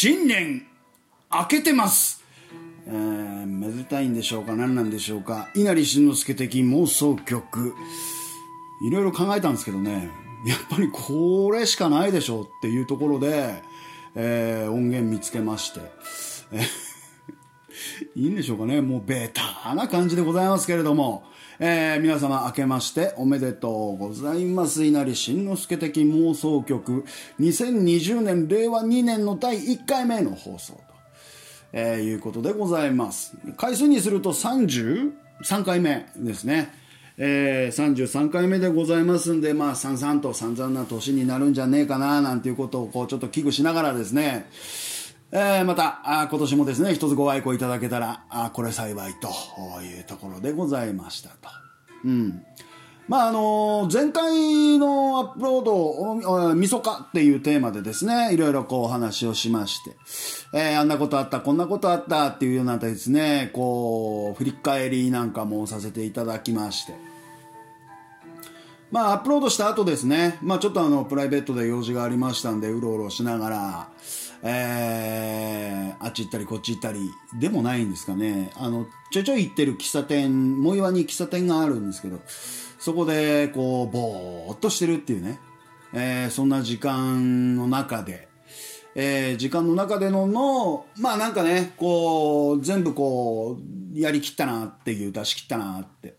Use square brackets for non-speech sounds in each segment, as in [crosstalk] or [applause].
新年明けてます。えー、めでたいんでしょうか？何なんでしょうか？稲荷慎之介的妄想曲。いろいろ考えたんですけどね。やっぱりこれしかないでしょうっていうところで、えー、音源見つけまして、えいいんでしょうかね？もうベターな感じでございますけれども、えー、皆様明けましておめでとうございます。稲荷慎之介的妄想曲。2020年令和2年の第1回目の放送と、えー、いうことでございます。回数にすると33回目ですね。えー、33回目でございますんで、まあ、さんさんと散々な年になるんじゃねえかな、なんていうことを、こう、ちょっと危惧しながらですね、えー、また、あ今年もですね、一つご愛顧いただけたら、あこれ幸いというところでございましたと。うん。まああの前回のアップロード、みそかっていうテーマでですね、いろいろこうお話をしまして、えー、あんなことあった、こんなことあったっていうようなですね、こう、振り返りなんかもさせていただきまして、まあ、アップロードした後ですね、まあ、ちょっとあの、プライベートで用事がありましたんで、うろうろしながら、えー、あっち行ったりこっち行ったりでもないんですかね。あの、ちょいちょい行ってる喫茶店、藻岩に喫茶店があるんですけど、そこで、こう、ぼーっとしてるっていうね、えー、そんな時間の中で、えー、時間の中でのの、まあなんかね、こう、全部こう、やりきったなっていう、出し切ったなって。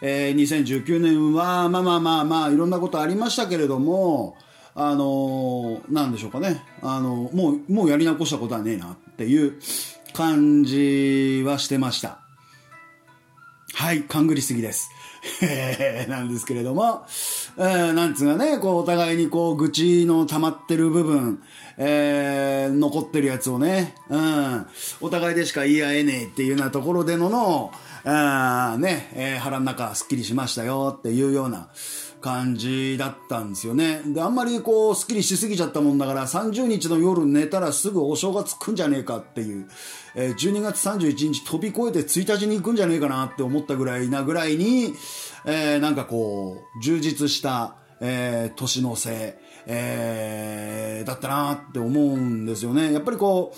えー、2019年は、まあまあまあまあ、いろんなことありましたけれども、あのー、なんでしょうかね。あのー、もう、もうやり残したことはねえなっていう感じはしてました。はい、勘ぐりすぎです。[laughs] なんですけれども、えー、なんつうかね、こう、お互いにこう、愚痴の溜まってる部分、えー、残ってるやつをね、うん、お互いでしか言い合えねえっていうようなところでのの、あね、えー、腹の中すっきりしましたよっていうような感じだったんですよね。で、あんまりこう、すっきりしすぎちゃったもんだから、30日の夜寝たらすぐお正月来んじゃねえかっていう、えー、12月31日飛び越えて1日に行くんじゃねえかなって思ったぐらいなぐらいに、えー、なんかこう、充実した、えー、年のせい、えー、だったなって思うんですよね。やっぱりこ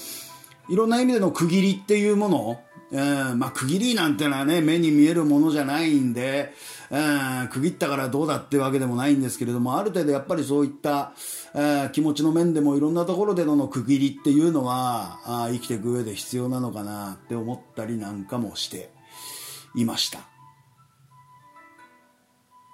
う、いろんな意味での区切りっていうもの、うん、まあ区切りなんてのはね、目に見えるものじゃないんで、うん、区切ったからどうだってわけでもないんですけれども、ある程度やっぱりそういった、え、気持ちの面でもいろんなところでの区切りっていうのは、あ生きていく上で必要なのかなって思ったりなんかもしていました。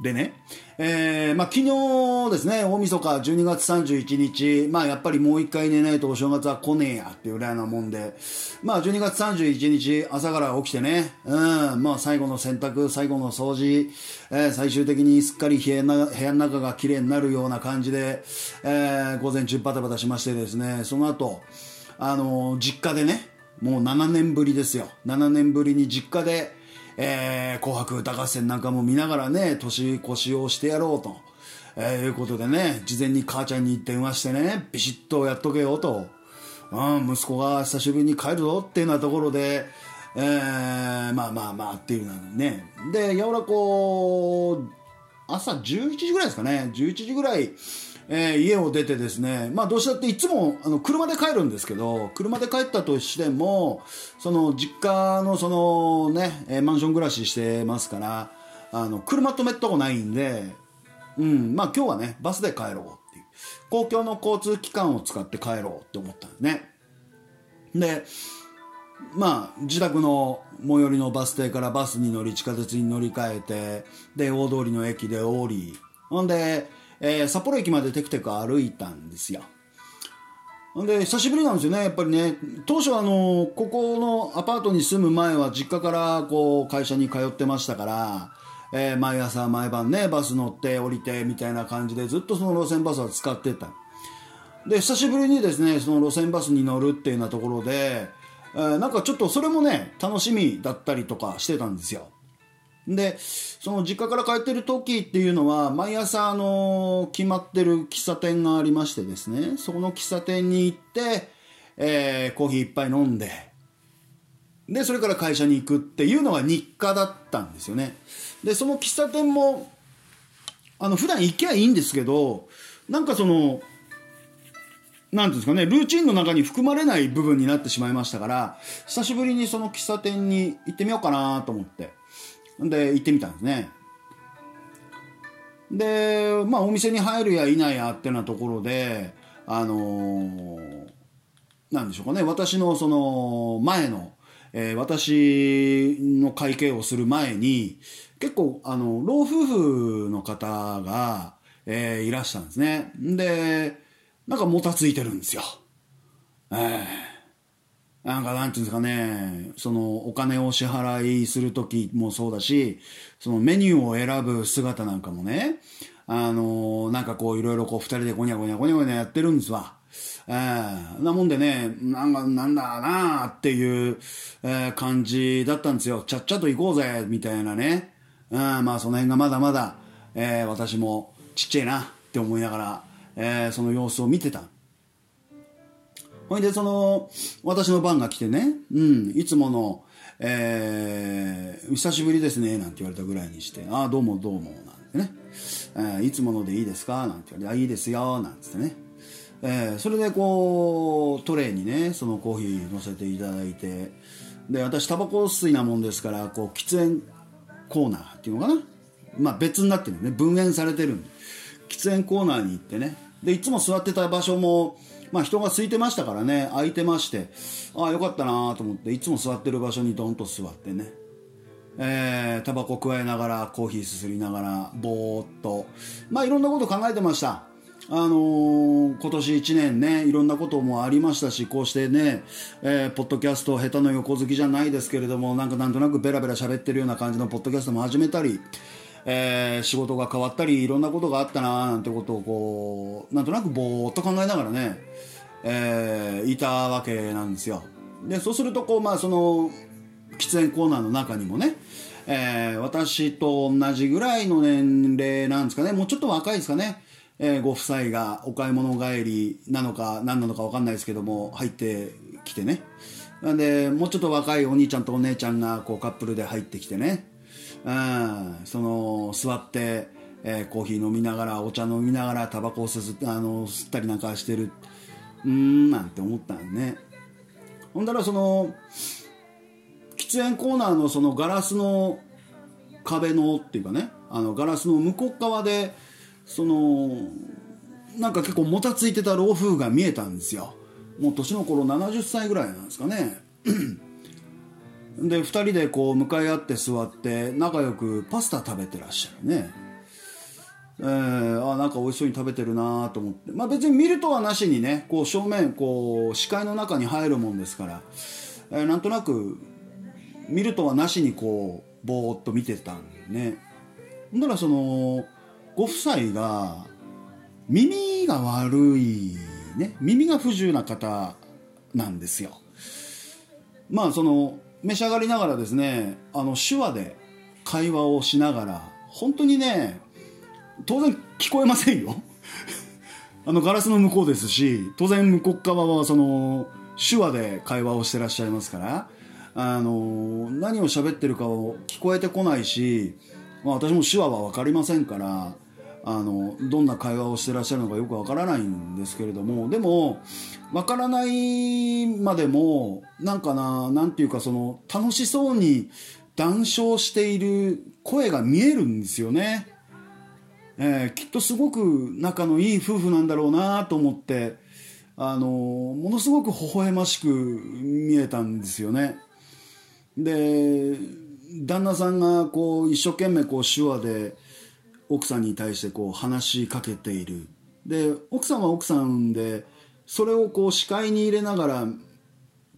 でね、えー、まあ、昨日ですね、大晦日12月31日、まあ、やっぱりもう一回寝ないとお正月は来ねえやっていうぐらいなもんで、まあ、12月31日朝から起きてね、うん、まあ、最後の洗濯、最後の掃除、えー、最終的にすっかり部屋の中が綺麗になるような感じで、えー、午前中バタバタしましてですね、その後、あのー、実家でね、もう7年ぶりですよ。7年ぶりに実家で、えー、紅白歌合戦なんかも見ながらね、年越しをしてやろうと、えー、いうことでね、事前に母ちゃんに電話してね、ビシッとやっとけよと、うん、息子が久しぶりに帰るぞっていうようなところで、えー、まあまあまあっていうのね。で、やわらこう、朝11時ぐらいですかね、11時ぐらい、えー、家を出てですね、まあどうしたっていつもあの車で帰るんですけど、車で帰ったとしても、その実家のそのね、えー、マンション暮らししてますから、あの、車止めとこないんで、うん、まあ今日はね、バスで帰ろうっていう。公共の交通機関を使って帰ろうって思ったんですね。で、まあ、自宅の最寄りのバス停からバスに乗り、地下鉄に乗り換えて、で、大通りの駅で降り、ほんで、えー、札幌駅までテクテク歩いたんですよ。で、久しぶりなんですよね、やっぱりね。当初あの、ここのアパートに住む前は実家からこう、会社に通ってましたから、えー、毎朝毎晩ね、バス乗って降りてみたいな感じでずっとその路線バスは使ってた。で、久しぶりにですね、その路線バスに乗るっていうようなところで、えー、なんかちょっとそれもね、楽しみだったりとかしてたんですよ。で、その実家から帰ってる時っていうのは、毎朝、あの、決まってる喫茶店がありましてですね、そこの喫茶店に行って、えー、コーヒー一杯飲んで、で、それから会社に行くっていうのが日課だったんですよね。で、その喫茶店も、あの、普段行きゃいいんですけど、なんかその、なんていうんですかね、ルーチンの中に含まれない部分になってしまいましたから、久しぶりにその喫茶店に行ってみようかなと思って。で、行ってみたんですね。で、まあお店に入るや否やってなところで、あのー、なんでしょうかね、私のその前の、えー、私の会計をする前に、結構、あの、老夫婦の方が、えー、いらしたんですね。で、なんかもたついてるんですよ。ええ、なんかなんていうんですかね、そのお金を支払いする時もそうだし、そのメニューを選ぶ姿なんかもね、あのー、なんかこういろいろこう二人でゴニャゴニャゴニャゴニャやってるんですわ。えー、なもんでね、なんか、なんだなあっていう、えー、感じだったんですよ。ちゃっちゃと行こうぜ、みたいなね。うん、まあその辺がまだまだ、えー、私もちっちゃいなって思いながら、えー、その様子を見てた。ほいで、その、私の番が来てね、うん、いつもの、えー、久しぶりですね、なんて言われたぐらいにして、ああ、どうもどうも、なんてね、えー、いつものでいいですか？なんて言われて、あ、いいですよ、なんつってね。えー、それでこう、トレーにね、そのコーヒー乗せていただいて、で、私、タバコ吸いなもんですから、こう、喫煙コーナーっていうのかな？まあ別になってるね。分煙されてるんで。喫煙コーナーに行ってね。で、いつも座ってた場所も、まあ人が空いてましたからね、空いてまして、ああ、よかったなと思って、いつも座ってる場所にドンと座ってね。えー、タバコ加えながら、コーヒーすすりながら、ぼーっと。まあいろんなこと考えてました。あのー、今年1年ね、いろんなこともありましたし、こうしてね、えー、ポッドキャスト、下手の横好きじゃないですけれども、なんかなんとなくベラベラ喋ってるような感じのポッドキャストも始めたり、えー、仕事が変わったり、いろんなことがあったななんてことをこう、なんとなくぼーっと考えながらね、えー、いたわけなんですよ。で、そうすると、こう、まあ、その、喫煙コーナーの中にもね、えー、私と同じぐらいの年齢なんですかね、もうちょっと若いですかね、えー、ご夫妻がお買い物帰りなのか何なのか分かんないですけども入ってきてね。なんでもうちょっと若いお兄ちゃんとお姉ちゃんがこうカップルで入ってきてね。うん。その座って、えー、コーヒー飲みながらお茶飲みながらタバコを吸あの吸ったりなんかしてる。うんなんて思ったんね。ほんだらその喫煙コーナーのそのガラスの壁のっていうかね。あのガラスの向こう側でそのなんか結構もたついてた老夫婦が見えたんですよ。もう年の頃70歳ぐらいなんですかね。で2人でこう向かい合って座って仲良くパスタ食べてらっしゃるね。えー、あなんか美味しそうに食べてるなと思って。まあ別に見るとはなしにねこう正面こう視界の中に入るもんですから、えー、なんとなく見るとはなしにこうぼーっと見てたんでね。だからそのご夫妻が耳が悪いね。耳が不自由な方なんですよ。まあその召し上がりながらですねあの手話で会話をしながら本当にね当然聞こえませんよ。[laughs] あのガラスの向こうですし当然向こう側はその手話で会話をしてらっしゃいますからあの何を喋ってるかを聞こえてこないし、まあ、私も手話は分かりませんからあのどんな会話をしてらっしゃるのかよくわからないんですけれどもでもわからないまでもなんかななんていうかその楽しそうに談笑している声が見えるんですよね、えー、きっとすごく仲のいい夫婦なんだろうなと思ってあのものすごく微笑ましく見えたんですよね。で旦那さんがこう一生懸命こう手話で奥さんに対してこう話しかけている。で奥さんは奥さんでそれをこう視界に入れながら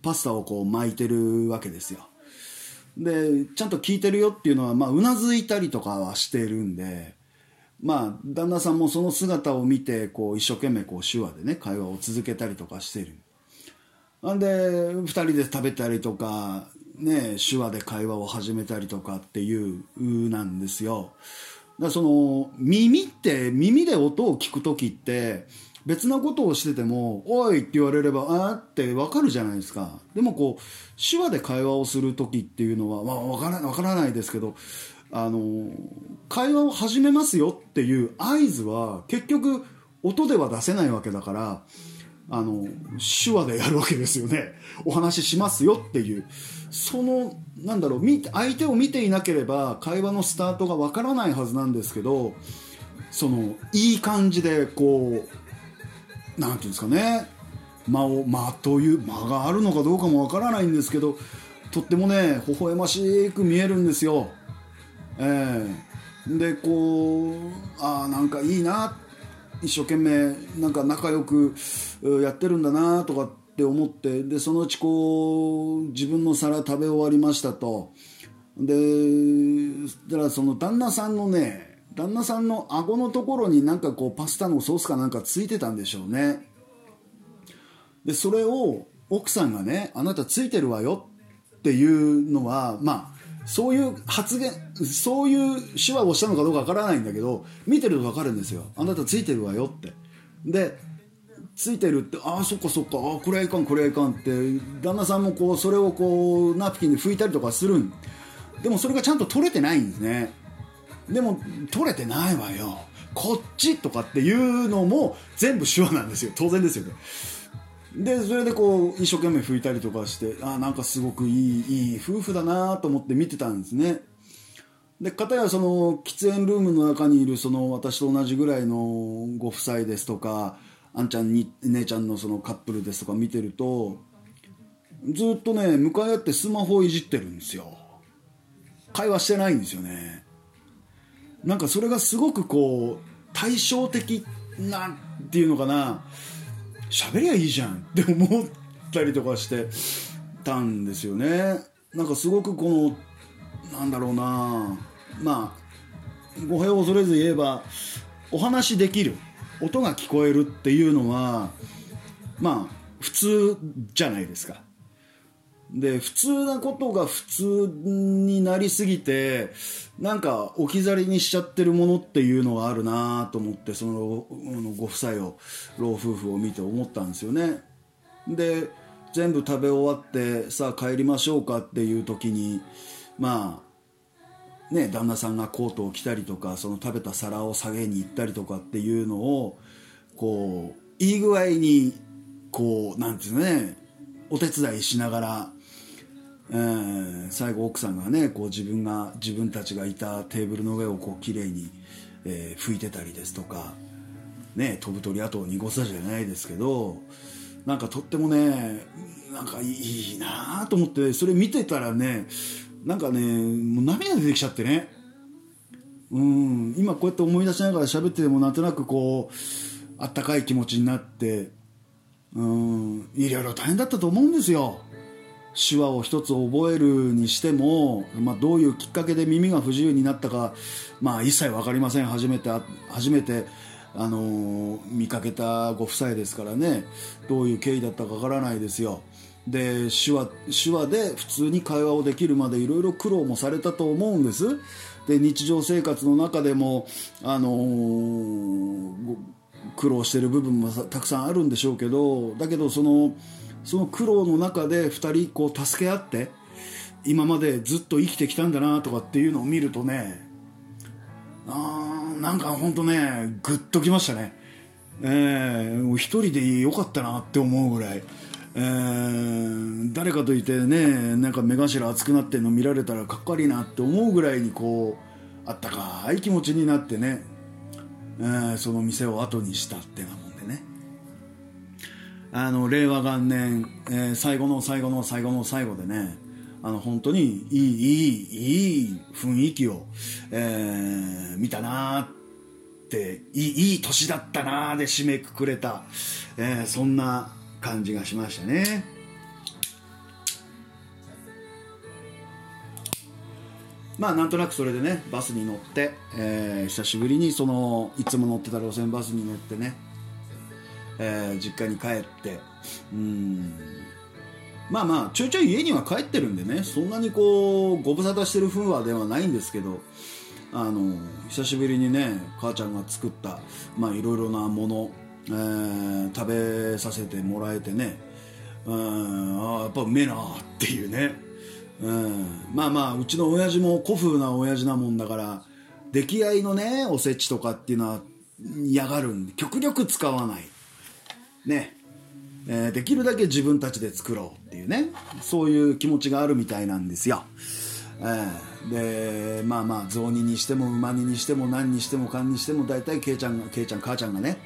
パスタをこう巻いてるわけですよ。でちゃんと聞いてるよっていうのはうなずいたりとかはしてるんでまあ旦那さんもその姿を見てこう一生懸命こう手話でね会話を続けたりとかしてる。んで2人で食べたりとかね手話で会話を始めたりとかっていうなんですよ。だその耳って耳で音を聞く時って別なことをしてても「おい!」って言われれば「ああ」って分かるじゃないですかでもこう手話で会話をする時っていうのは、まあ、分から分からないですけどあの会話を始めますよっていう合図は結局音では出せないわけだからあの手話でやるわけですよねお話ししますよっていうそのなんだろう相手を見ていなければ会話のスタートがわからないはずなんですけどそのいい感じでこうなんていうんですかね。間を間という間があるのかどうかもわからないんですけどとってもね微笑ましく見えるんですよ。えー、でこうああなんかいいな。一生懸命なんか仲良くやってるんだなとかっって思ってでそのうちこう自分の皿食べ終わりましたと。でだからその旦那さんのね旦那さんの顎のところになんかこうパスタのソースかなんかついてたんでしょうね。でそれを奥さんがねあなたついてるわよ。っていうのはまあそういう発言そういう手話をしたのかどうかわからないんだけど見てると分かるんですよ。あなたついてるわよって。でついてるってああそっかそっかあこれはいかんこれはいかんって旦那さんもこうそれをこうナプキンで拭いたりとかするん。でもそれがちゃんと取れてないんですね。でも取れてないわよ。こっちとかっていうのも全部手話なんですよ。当然ですよね。でそれでこう一生懸命拭いたりとかしてあなんかすごくいいいい夫婦だなと思って見てたんですね。で片やその喫煙ルームの中にいるその私と同じぐらいのご夫妻ですとかあんちゃんに姉ちゃんのそのカップルですとか見てるとずっとね向かい合ってスマホをいじってるんですよ。会話してないんですよね。なんかそれがすごくこう対照的なっていうのかな。喋りゃいいじゃんって思ったりとかしてたんですよね。なんかすごくこのなんだろうな。まあ語弊を恐れず言えばお話できる。音が聞こえるっていうのはまあ普通じゃないですか。で普通なことが普通になりすぎてなんか置き去りにしちゃってるものっていうのがあるなと思ってそのご夫妻を老夫婦を見て思ったんですよね。で全部食べ終わってさあ帰りましょうかっていう時にまあね旦那さんがコートを着たりとかその食べた皿を下げに行ったりとかっていうのをこういい具合にこうなんていうのねお手伝いしながらえー、最後奥さんがねこう自分が自分たちがいたテーブルの上をこう綺麗に、えー、拭いてたりですとかね飛ぶ鳥跡を濁さじゃないですけどなんかとってもねなんかいいなと思ってそれ見てたらねなんかねもう涙出てきちゃってね。うん。今こうやって思い出しながら喋っててもなんとなくこうあったかい気持ちになって。うん。いろいろ大変だったと思うんですよ。手話を一つ覚えるにしても、まあ、どういうきっかけで耳が不自由になったか、まあ、一切分かりません。初めて初めて、あのー、見かけたご夫妻ですからね。どういう経緯だったか分からないですよ。で手話手話で普通に会話をできるまでいろいろ苦労もされたと思うんです。で日常生活の中でも、あのー、苦労してる部分もたくさんあるんでしょうけどだけどそのその苦労の中で2人こう助け合って今までずっと生きてきたんだなとかっていうのを見るとねあなんか本当ねグッときましたね。えー、一人でよかったなって思うぐらい、え、誰かといてねなんか目頭熱くなってるの見られたらかっこ悪いなって思うぐらいにこうあったかい気持ちになってね、えー、その店を後にしたってなもんでね。あの令和元年、えー、最後の最後の最後の最後でねあの本当にいいいいいい雰囲気を、えー、見たなっていいいい年だったなで締めくくれた、えー、そんな感じがしましたね。まあなんとなくそれでねバスに乗って、えー、久しぶりにそのいつも乗ってた路線バスに乗ってねえー、実家に帰ってうんまあまあちょいちょい家には帰ってるんでねそんなにこうご無沙汰してる風話ではないんですけどあの久しぶりにね母ちゃんが作ったまあいろいろなもの、えー、食べさせてもらえてね。うんあやっぱうめえなっていうね。うんまあまあうちの親父も古風な親父なもんだから出来合いのねおせちとかっていうのは嫌がるんで極力使わない。ね。えー、できるだけ自分たちで作ろうっていうね。そういう気持ちがあるみたいなんですよ、えー、でまあまあ雑煮にしても馬煮にしても何にしても勘にしても大体ケイちゃんがケイちゃん母ちゃんがね、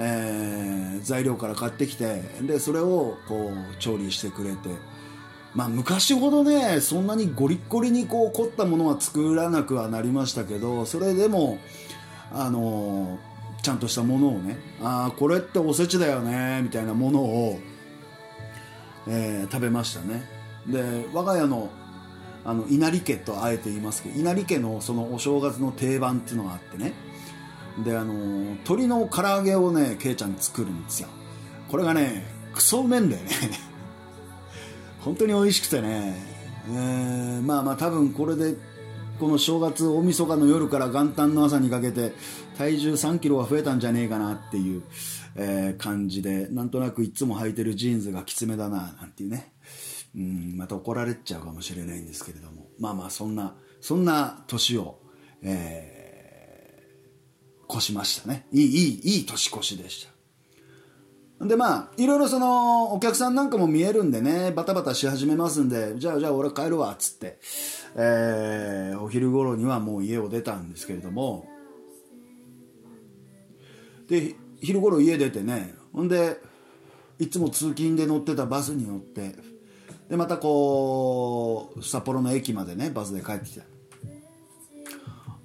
えー、材料から買ってきてでそれをこう調理してくれて。まあ昔ほどねそんなにゴリッゴリにこう凝ったものは作らなくはなりましたけどそれでもあのーちゃんとしたものをねああこれっておせちだよねみたいなものを、えー、食べましたね。で我が家のあの稲荷家とあえて言いますけど稲荷家のそのお正月の定番っていうのがあってね。であの鶏の唐揚げをねけいちゃん作るんですよ。これがねクソうめんだよね。[laughs] 本当に美味しくてね、えー、まあまあ多分これでこの正月大晦日の夜から元旦の朝にかけて体重3キロは増えたんじゃねえかなっていう、えー、感じでなんとなくいつも履いてるジーンズがきつめだななんていうね。うんまた怒られちゃうかもしれないんですけれども。まあまあそんなそんな年を、えー、越しましたね。いいいいいい年越しでした。でまあいろいろそのお客さんなんかも見えるんでねバタバタし始めますんでじゃあじゃあ俺帰るわっつってえー、お昼頃にはもう家を出たんですけれども。で昼頃家出てねほんでいつも通勤で乗ってたバスに乗ってでまたこう札幌の駅までねバスで帰ってきた。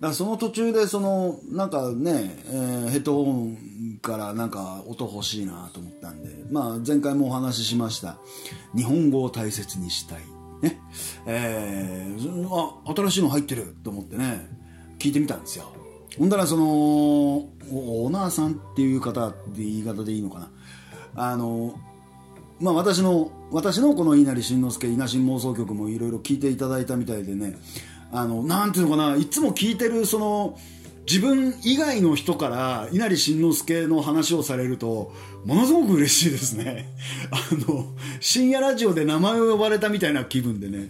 だその途中でそのなんかね、えー、ヘッドホンからなんか音欲しいなと思ったんでまあ前回もお話ししました日本語を大切にしたいね、えー、あ、新しいの入ってると思ってね、聞いてみたんですよ。ほんだらその、オーナーさんっていう方って言い方でいいのかな。あの、まあ私の、私のこの稲荷慎之介、稲新妄想曲もいろいろ聞いていただいたみたいでね、あの、なんていうのかな、いつも聞いてるその、自分以外の人から稲荷慎之介の話をされるとものすごく嬉しいですね。[laughs] あの深夜ラジオで名前を呼ばれたみたいな気分でね、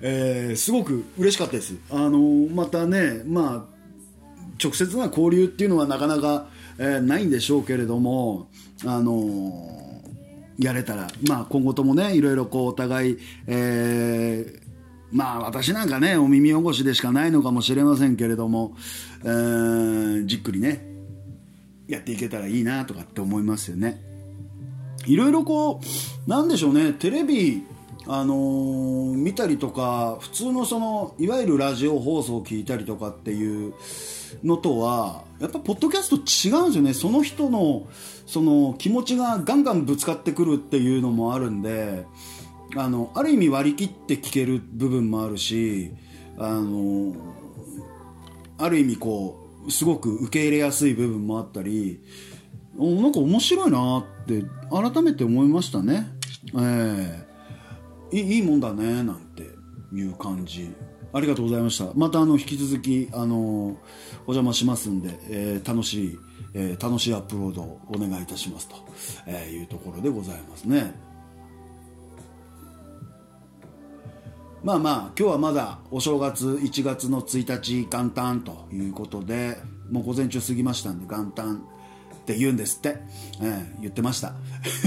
えー、すごく嬉しかったです。あのまたねまあ直接な交流っていうのはなかなか、えー、ないんでしょうけれどもあのやれたら、まあ、今後ともねいろいろこうお互い、えーまあ私なんかねお耳汚しでしかないのかもしれませんけれども、えー、じっくりねやっていけたらいいなとかって思いますよね。いろいろこうなんでしょうねテレビあのー、見たりとか普通のそのいわゆるラジオ放送を聞いたりとかっていうのとはやっぱポッドキャスト違うんですよね。その人のその気持ちがガンガンぶつかってくるっていうのもあるんであのある意味割り切って聞ける部分もあるしあのある意味こうすごく受け入れやすい部分もあったりなんか面白いなって改めて思いましたね。ええ。ー、いいもんだねなんていう感じ。ありがとうございました。またあの引き続きあのお邪魔しますんで、えー、楽しい、えー、楽しいアップロードをお願いいたしますと、えいうところでございますね。まあまあ今日はまだお正月1月の1日元旦ということでもう午前中過ぎましたんで元旦って言うんですって、えー、言ってました、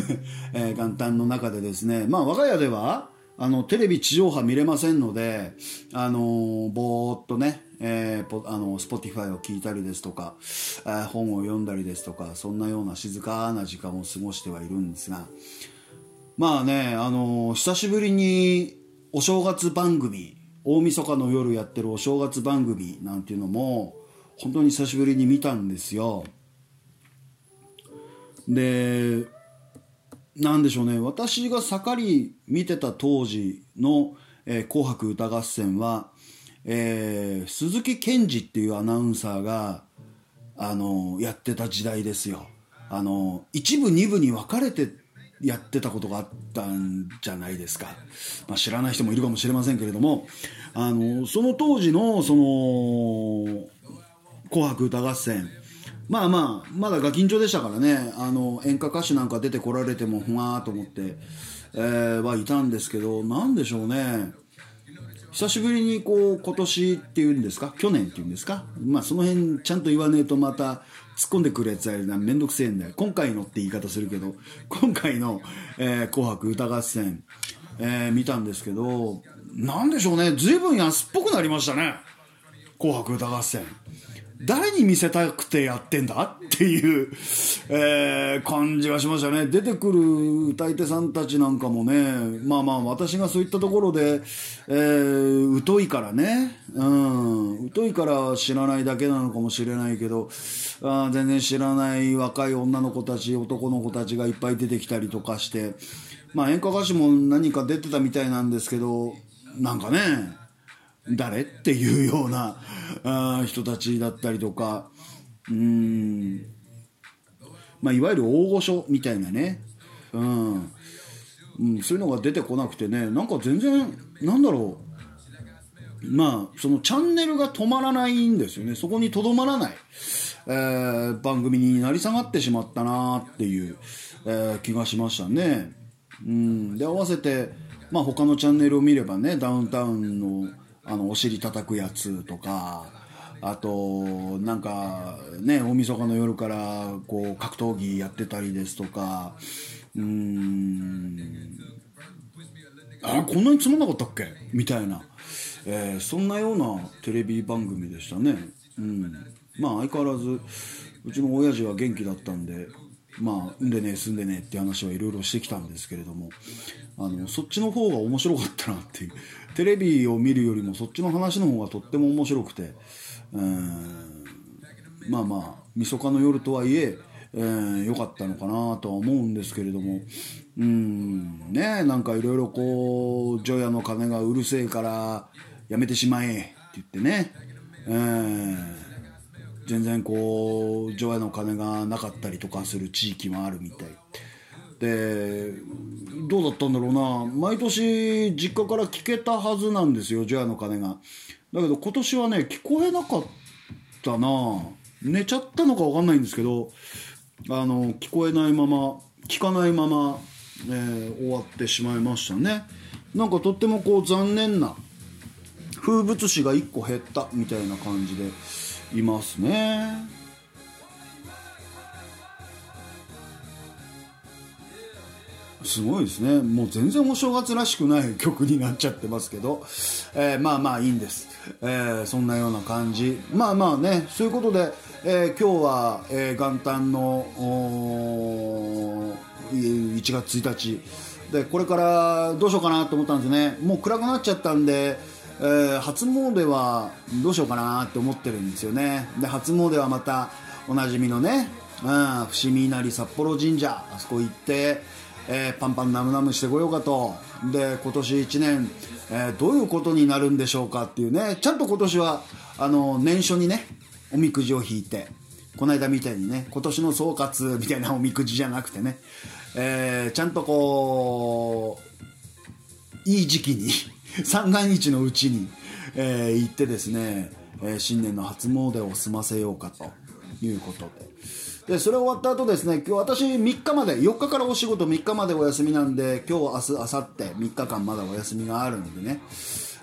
[laughs] えー、元旦の中でですねまあ我が家ではあのテレビ地上波見れませんのであのー、ぼーっとねえー、ポあのスポティファイを聞いたりですとか、えー、本を読んだりですとかそんなような静かな時間を過ごしてはいるんですがまあねあの久しぶりにお正月番組大晦日の夜やってるお正月番組なんていうのも本当に久しぶりに見たんですよ。でなんでしょうね。私が盛り見てた当時の「えー、紅白歌合戦は」えー、鈴木健二っていうアナウンサーがあのやってた時代ですよ。あの一部二部に分かれてやってたことがあったんじゃないですか、まあ、知らない人もいるかもしれませんけれどもあのその当時のその「紅白歌合戦」まあまあまだガキンチョでしたからね。あの演歌歌手なんか出てこられてもふわーと思って、えー、はいたんですけど何でしょうね。久しぶりにこう今年っていうんですか？去年っていうんですか？まあその辺ちゃんと言わねえとまた突っ込んでくるやつはめんどくせえんだよ。今回のって言い方するけど今回の「えー、紅白歌合戦」えー、見たんですけどなんでしょうね。随分安っぽくなりましたね「紅白歌合戦」誰に見せたくてやってんだっていう、えー、感じがしましたね。出てくる歌い手さんたちなんかもね、まあまあ私がそういったところで、えー、疎いからね、うん、疎いから知らないだけなのかもしれないけど、あ全然知らない若い女の子たち、男の子たちがいっぱい出てきたりとかして、まあ演歌歌手も何か出てたみたいなんですけど、なんかね、誰？っていうようなあ人たちだったりとか。うん。まあいわゆる大御所みたいなね。うん、うん、そういうのが出てこなくてね。なんか全然なんだろう。まあそのチャンネルが止まらないんですよね。そこにとどまらない、えー、番組になり下がってしまったなっていう、えー、気がしましたね。うん。で合わせてまあ他のチャンネルを見ればねダウンタウンのあのお尻叩くやつとかあとなんかね大晦日の夜からこう格闘技やってたりですとかうーん。あこんなにつまんなかったっけ？みたいな、えー、そんなようなテレビ番組でしたね。うん。まあ相変わらずうちの親父は元気だったんでまあ、んでね、住んでねって話はいろいろしてきたんですけれども、あの、そっちの方が面白かったなっていう。テレビを見るよりもそっちの話の方がとっても面白くて、うん、まあまあ、みそかの夜とはいえ、えー、よかったのかなとは思うんですけれども、うん、ねなんかいろいろこう、除夜の鐘がうるせえからやめてしまえって言ってね、えー全然こう除夜の鐘がなかったりとかする地域もあるみたい。でどうだったんだろうな。毎年実家から聞けたはずなんですよ除夜の鐘が。だけど今年はね聞こえなかったな。寝ちゃったのか分かんないんですけどあの聞こえないまま聞かないまま、えー、終わってしまいましたね。なんかとってもこう残念な風物詩が1個減ったみたいな感じで。いますね。すごいですね。もう全然お正月らしくない曲になっちゃってますけど、えー、まあまあいいんです、えー、そんなような感じ。まあまあね。そういうことで、えー、今日は、え元旦の1月1日でこれからどうしようかなと思ったんですね。もう暗くなっちゃったんでえー、初詣はどうしようかなって思ってるんですよね。で初詣はまたおなじみのね、うん、伏見稲荷札幌神社あそこ行って、えー、パンパンナムナムしてこようかと。で今年1年、えー、どういうことになるんでしょうかっていうね。ちゃんと今年はあの年初にねおみくじを引いてこの間みたいにね今年の総括みたいなおみくじじゃなくてね、えー、ちゃんとこういい時期に [laughs] 三が日のうちに、えー、行ってですね、えー、新年の初詣を済ませようかということで。で、それ終わった後ですね、今日私3日まで、4日からお仕事3日までお休みなんで、今日、明日、明後日3日間まだお休みがあるんでね、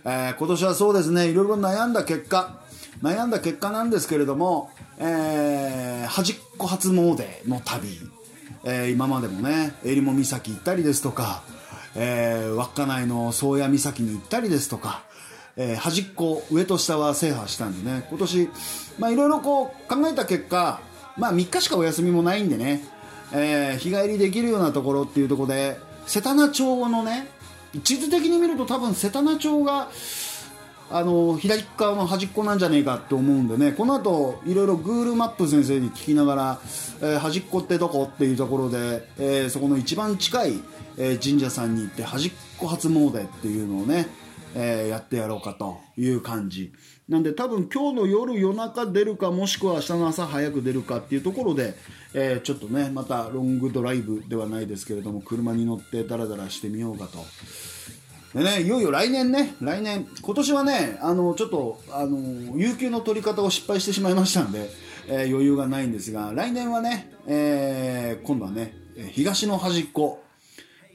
えー、今年はそうですね、いろいろ悩んだ結果、悩んだ結果なんですけれども、えー、端っこ初詣の旅、えー、今までもね、襟裳岬行ったりですとか、えー、稚内の宗谷岬に行ったりですとか、えー、端っこ上と下は制覇したんでね今年まあいろいろこう考えた結果まあ3日しかお休みもないんでね、えー、日帰りできるようなところっていうところで瀬棚町のね地図的に見ると多分瀬棚町があの左側の端っこなんじゃねえかって思うんでね。この後いろいろ Google マップ先生に聞きながら、えー、端っこってどこ？っていうところで、えー、そこの一番近い、えー、神社さんに行って端っこ初詣っていうのをね、え、やってやろうかという感じ。なんで多分今日の夜夜中出るかもしくは明日の朝早く出るかっていうところで、え、ちょっとねまたロングドライブではないですけれども車に乗ってダラダラしてみようかと。でね、いよいよ来年ね、来年、今年はね、あの、ちょっと、あの、有給の取り方を失敗してしまいましたんで、えー、余裕がないんですが、来年はね、えー、今度はね、東の端っこ。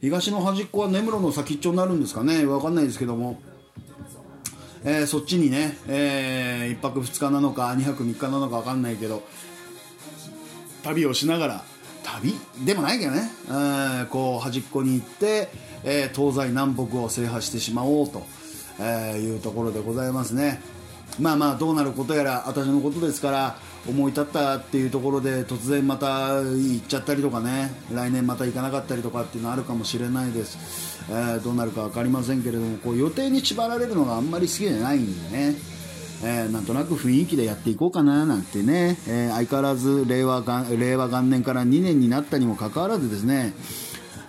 東の端っこは根室の先っちょになるんですかね、わかんないですけども、えー、そっちにね、えー、1泊2日なのか2泊3日なのか分かんないけど旅をしながら。旅？でもないけどね、えー、こう端っこに行って、え、東西南北を制覇してしまおうと、え、いうところでございますね。まあまあどうなることやら私のことですから思い立ったっていうところで突然また行っちゃったりとかね来年また行かなかったりとかっていうのはあるかもしれないです、えー、どうなるか分かりませんけれどもこう予定に縛られるのがあんまり好きじゃないんでね。えー、なんとなく雰囲気でやっていこうかななんてね、えー、相変わらず令和元令和元年から2年になったにもかかわらずですね、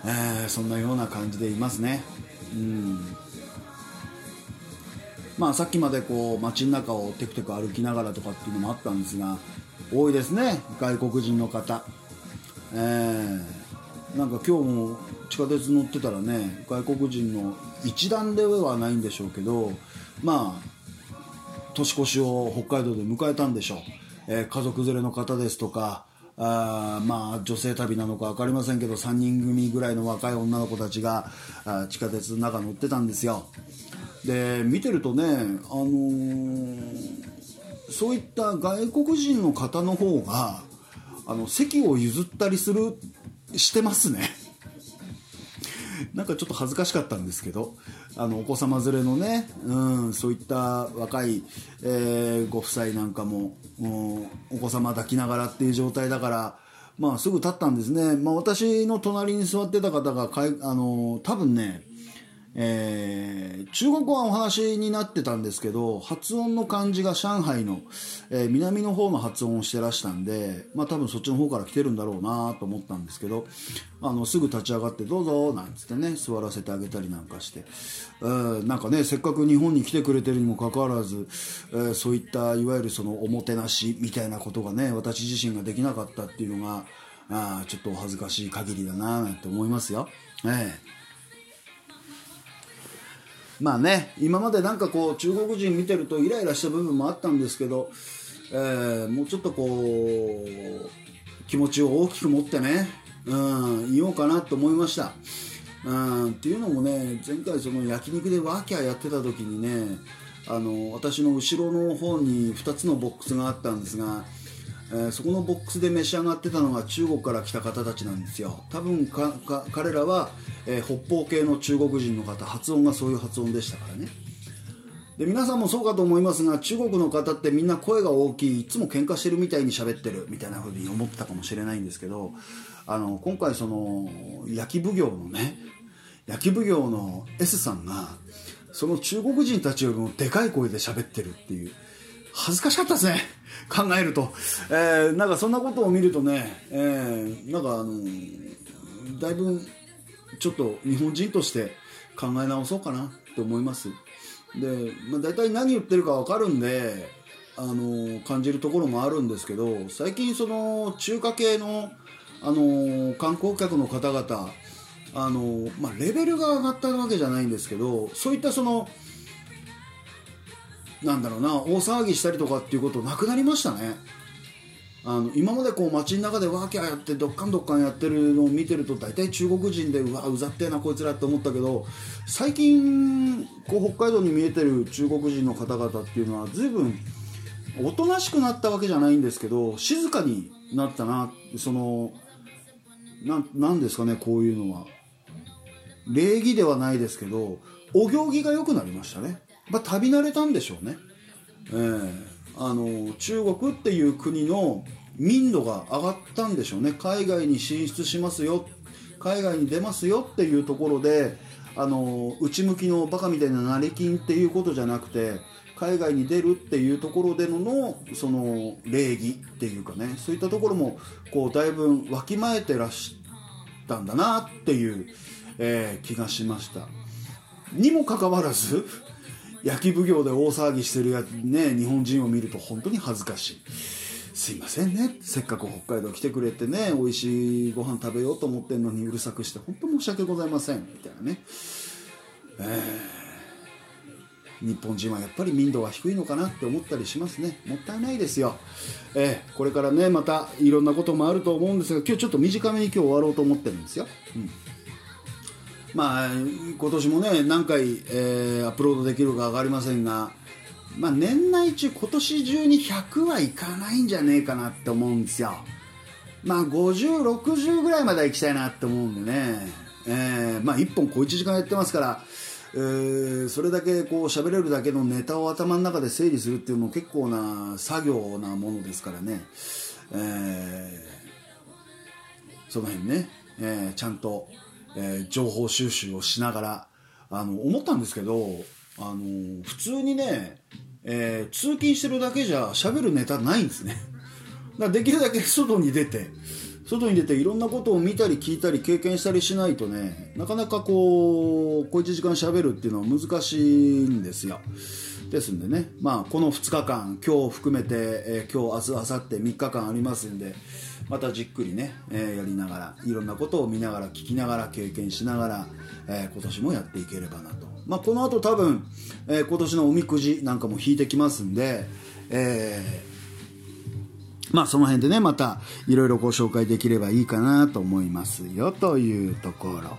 えー、そんなような感じでいますね。うん。まあ、さっきまでこう街の中をテクテク歩きながらとかっていうのもあったんですが多いですね外国人の方、えー、なんか今日も地下鉄乗ってたらね外国人の一団ではないんでしょうけどまあ年越しを北海道で迎えたんでしょう、えー、家族連れの方ですとかあまあ女性旅なのか分かりませんけど3人組ぐらいの若い女の子たちがあ地下鉄の中乗ってたんですよ。で見てるとね、あのー、そういった外国人の方の方があの席を譲ったりするしてますね。なんかちょっと恥ずかしかったんですけどあのお子様連れのね、うん、そういった若い、えー、ご夫妻なんかも、うん、お子様抱きながらっていう状態だから、まあ、すぐ立ったんですね、まあ、私の隣に座ってた方がかいあの多分ねえー、中国語はお話になってたんですけど発音の漢字が上海の、えー、南の方の発音をしてらしたんで、まあ、多分そっちの方から来てるんだろうなと思ったんですけどあのすぐ立ち上がって「どうぞ」なんつってね座らせてあげたりなんかして、えー、なんかねせっかく日本に来てくれてるにもかかわらず、えー、そういったいわゆるそのおもてなしみたいなことがね私自身ができなかったっていうのがあちょっとお恥ずかしい限りだななんて思いますよ。ええまあね今までなんかこう中国人見てるとイライラした部分もあったんですけど、えー、もうちょっとこう気持ちを大きく持ってね、うん、言おうかなと思いました。うん、っていうのもね前回その焼肉でワーキャーやってた時にねあの私の後ろの方に2つのボックスがあったんですがえー、そこのボックスで召し上がってたのが中国から来た方たちなんですよ。多分彼らは、えー、北方系の中国人の方発音がそういう発音でしたからね。で皆さんもそうかと思いますが中国の方ってみんな声が大きいいつも喧嘩してるみたいに喋ってるみたいな風に思ってたかもしれないんですけどあの今回その焼き奉行のね焼き奉行の S さんがその中国人たちよりもでかい声で喋ってるっていう恥ずかしかったですね。考えると、えー、なんかそんなことを見るとね、えー、なんかあのだいぶちょっと日本人として考え直そうかなって思います。で、まあ、大体何言ってるか分かるんであの感じるところもあるんですけど最近その中華系のあの観光客の方々あの、まあ、レベルが上がったわけじゃないんですけどそういったそのなんだろうな大騒ぎしたりとかっていうことなくなりましたね。あの今までこう街の中でワーキャーやってどっかんどっかんやってるのを見てると大体中国人でうわうざってえなこいつらって思ったけど最近こう北海道に見えてる中国人の方々っていうのは随分おとなしくなったわけじゃないんですけど静かになったな。そのなんですかねこういうのは。礼儀ではないですけどお行儀が良くなりましたね。まあ、旅慣れたんでしょうね、えー、あの中国っていう国の民度が上がったんでしょうね。海外に進出しますよ。海外に出ますよっていうところであの内向きのバカみたいな成金っていうことじゃなくて海外に出るっていうところでののその礼儀っていうかね。そういったところもこうだいぶわきまえてらしたんだなっていう、えー、気がしました。にもかかわらず焼き奉行で大騒ぎしてるや、ね、日本人を見ると本当に恥ずかしい。すいませんね。せっかく北海道来てくれてね、美味しいご飯食べようと思ってんのにうるさくして、本当申し訳ございません。みたいなね。えー、日本人はやっぱり民度が低いのかなって思ったりしますね。もったいないですよ。えー、これからね、またいろんなこともあると思うんですが、今日ちょっと短めに今日終わろうと思ってるんですよ。うんまあ今年もね何回、えー、アップロードできるか分かりませんがまあ年内中今年中に100はいかないんじゃねえかなって思うんですよ。まあ5060ぐらいまでは行きたいなって思うんでね、えー、まあ1本小1時間やってますからえー、それだけこう喋れるだけのネタを頭の中で整理するっていうのも結構な作業なものですからね、えー、その辺ね、えー、ちゃんと、えー、情報収集をしながらあの思ったんですけどあの普通にね、えー、通勤してるだけじゃ喋るネタないんですね。だからできるだけ外に出て外に出ていろんなことを見たり聞いたり経験したりしないとねなかなかこう小1時間しゃべるっていうのは難しいんですよ。ですんでね、まあ、この2日間今日含めて、えー、今日明日明後日3日間ありますんでまたじっくりね、えー、やりながらいろんなことを見ながら聞きながら経験しながら、えー、今年もやっていければなと、まあ、この後多分、え今年のおみくじなんかも引いてきますんで、えーまあその辺でね、またいろいろご紹介できればいいかなと思いますよというところ。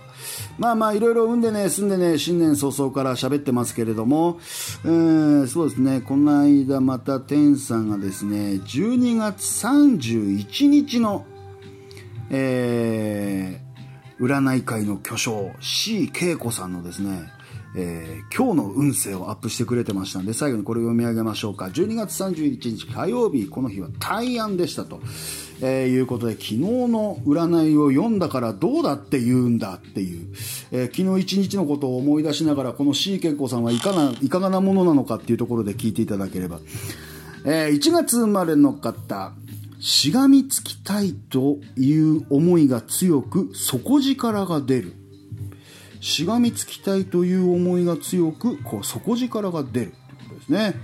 まあまあいろいろ産んでね、住んでね、新年早々から喋ってますけれども、えー、そうですね、この間また天さんがですね、12月31日の、えー、占い界の巨匠 C 恵子さんのですね、えー、今日の運勢をアップしてくれてましたんで、最後にこれを読み上げましょうか。12月31日火曜日、この日は大安でしたと。えー、いうことで、昨日の占いを読んだからどうだって言うんだっていう、えー、昨日一日のことを思い出しながら、この C 健康さんはいかな、いかがなものなのかっていうところで聞いていただければ。え、1月生まれの方、しがみつきたいという思いが強く、底力が出る。しがみつきたいという思いが強くこう底力が出るということですね。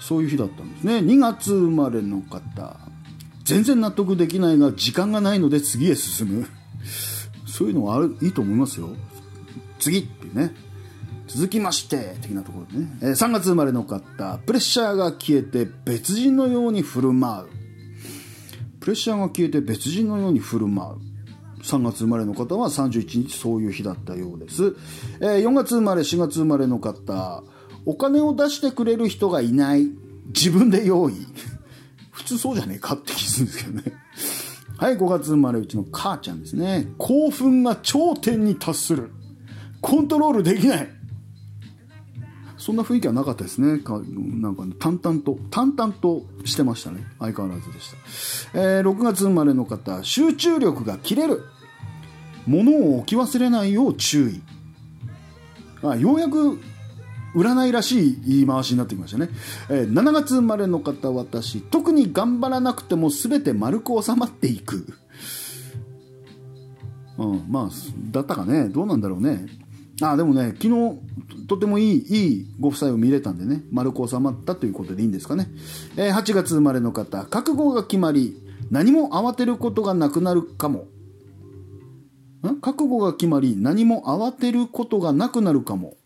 そういう日だったんですね。2月生まれの方。全然納得できないが時間がないので次へ進む。そういうのはあるいいと思いますよ。次っていうね。続きまして的なところでね、えー、3月生まれの方。プレッシャーが消えて別人のように振る舞う。プレッシャーが消えて別人のように振る舞う。3月生まれの方は31日そういう日だったようです、えー、4月生まれ4月生まれの方お金を出してくれる人がいない自分で用意普通そうじゃねえかって気するんですけどねはい5月生まれうちの母ちゃんですね興奮が頂点に達するコントロールできないそんな雰囲気はなかったですね。かなんか、ね、淡々と、淡々としてましたね。相変わらずでした。えー、6月生まれの方、集中力が切れる。物を置き忘れないよう注意。あようやく占いらしい言い回しになってきましたね、えー、7月生まれの方私。特に頑張らなくても全て丸く収まっていく。うんまあだったかね。どうなんだろうね。あでもね昨日とてもいいいいご夫妻を見れたんでね。丸く収まったということでいいんですかね、えー、8月生まれの方。覚悟が決まり何も慌てることがなくなるかも。覚悟が決まり何も慌てることがなくなるかも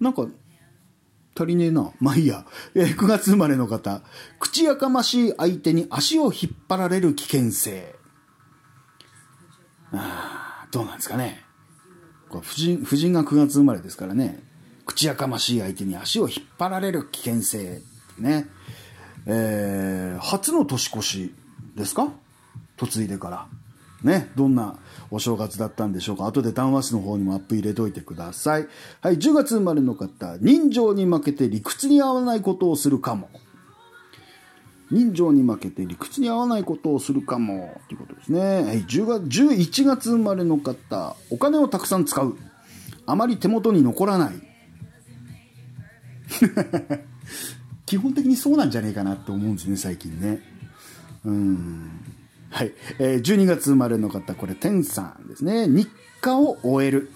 なんか足りねえな。まあいいや。え、9月生まれの方。口やかましい相手に足を引っ張られる危険性。あどうなんですかね。夫人夫人が9月生まれですからね。口やかましい相手に足を引っ張られる危険性。ね。えー、初の年越しですか？嫁いでから。ね、どんなお正月だったんでしょうか。後で談話室の方にもアップ入れといてください。はい、10月生まれの方、人情に負けて理屈に合わないことをするかも。人情に負けて理屈に合わないことをするかも。ということですね。はい、10月、11月生まれの方、お金をたくさん使う。あまり手元に残らない。[laughs] 基本的にそうなんじゃねえかなって思うんですね、最近ね。うん。はい。えー、12月生まれの方、これ、天さんですね。日課を終える。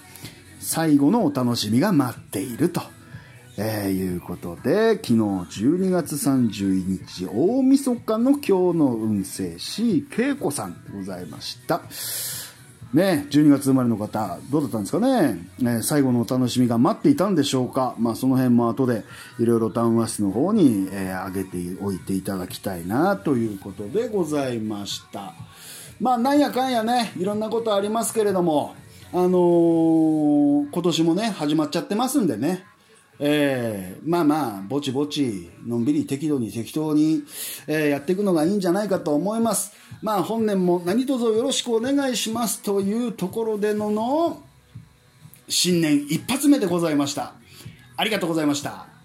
最後のお楽しみが待っていると。えー、いうことで、昨日12月31日、大晦日の今日の運勢 C 恵子さんでございました。ね、12月生まれの方、どうだったんですかね、ね最後のお楽しみが待っていたんでしょうか、まあ、その辺も後でいろいろ談話室の方に、えー、上げておいていただきたいなということでございました。まあ、なんやかんやね、いろんなことありますけれども、あのー今年もね、始まっちゃってますんでね。えーまあまあ、ぼちぼち、のんびり適度に適当に、えーやっていくのがいいんじゃないかと思います。まあ本年も何卒よろしくお願いしますというところでのの、新年一発目でございました。ありがとうございました。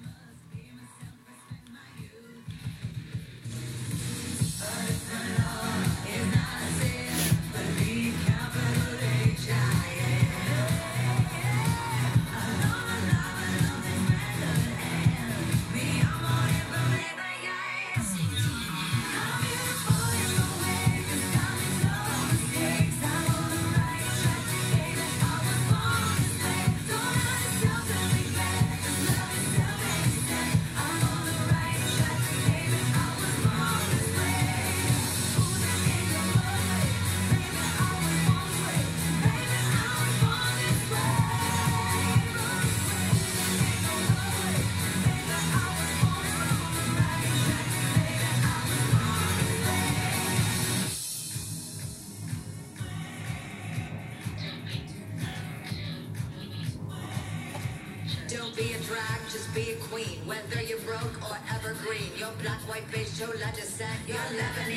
just said you're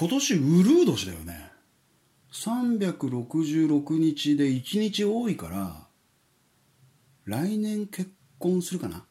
今年うるう年だよね。366日で1日多いから来年結婚するかな？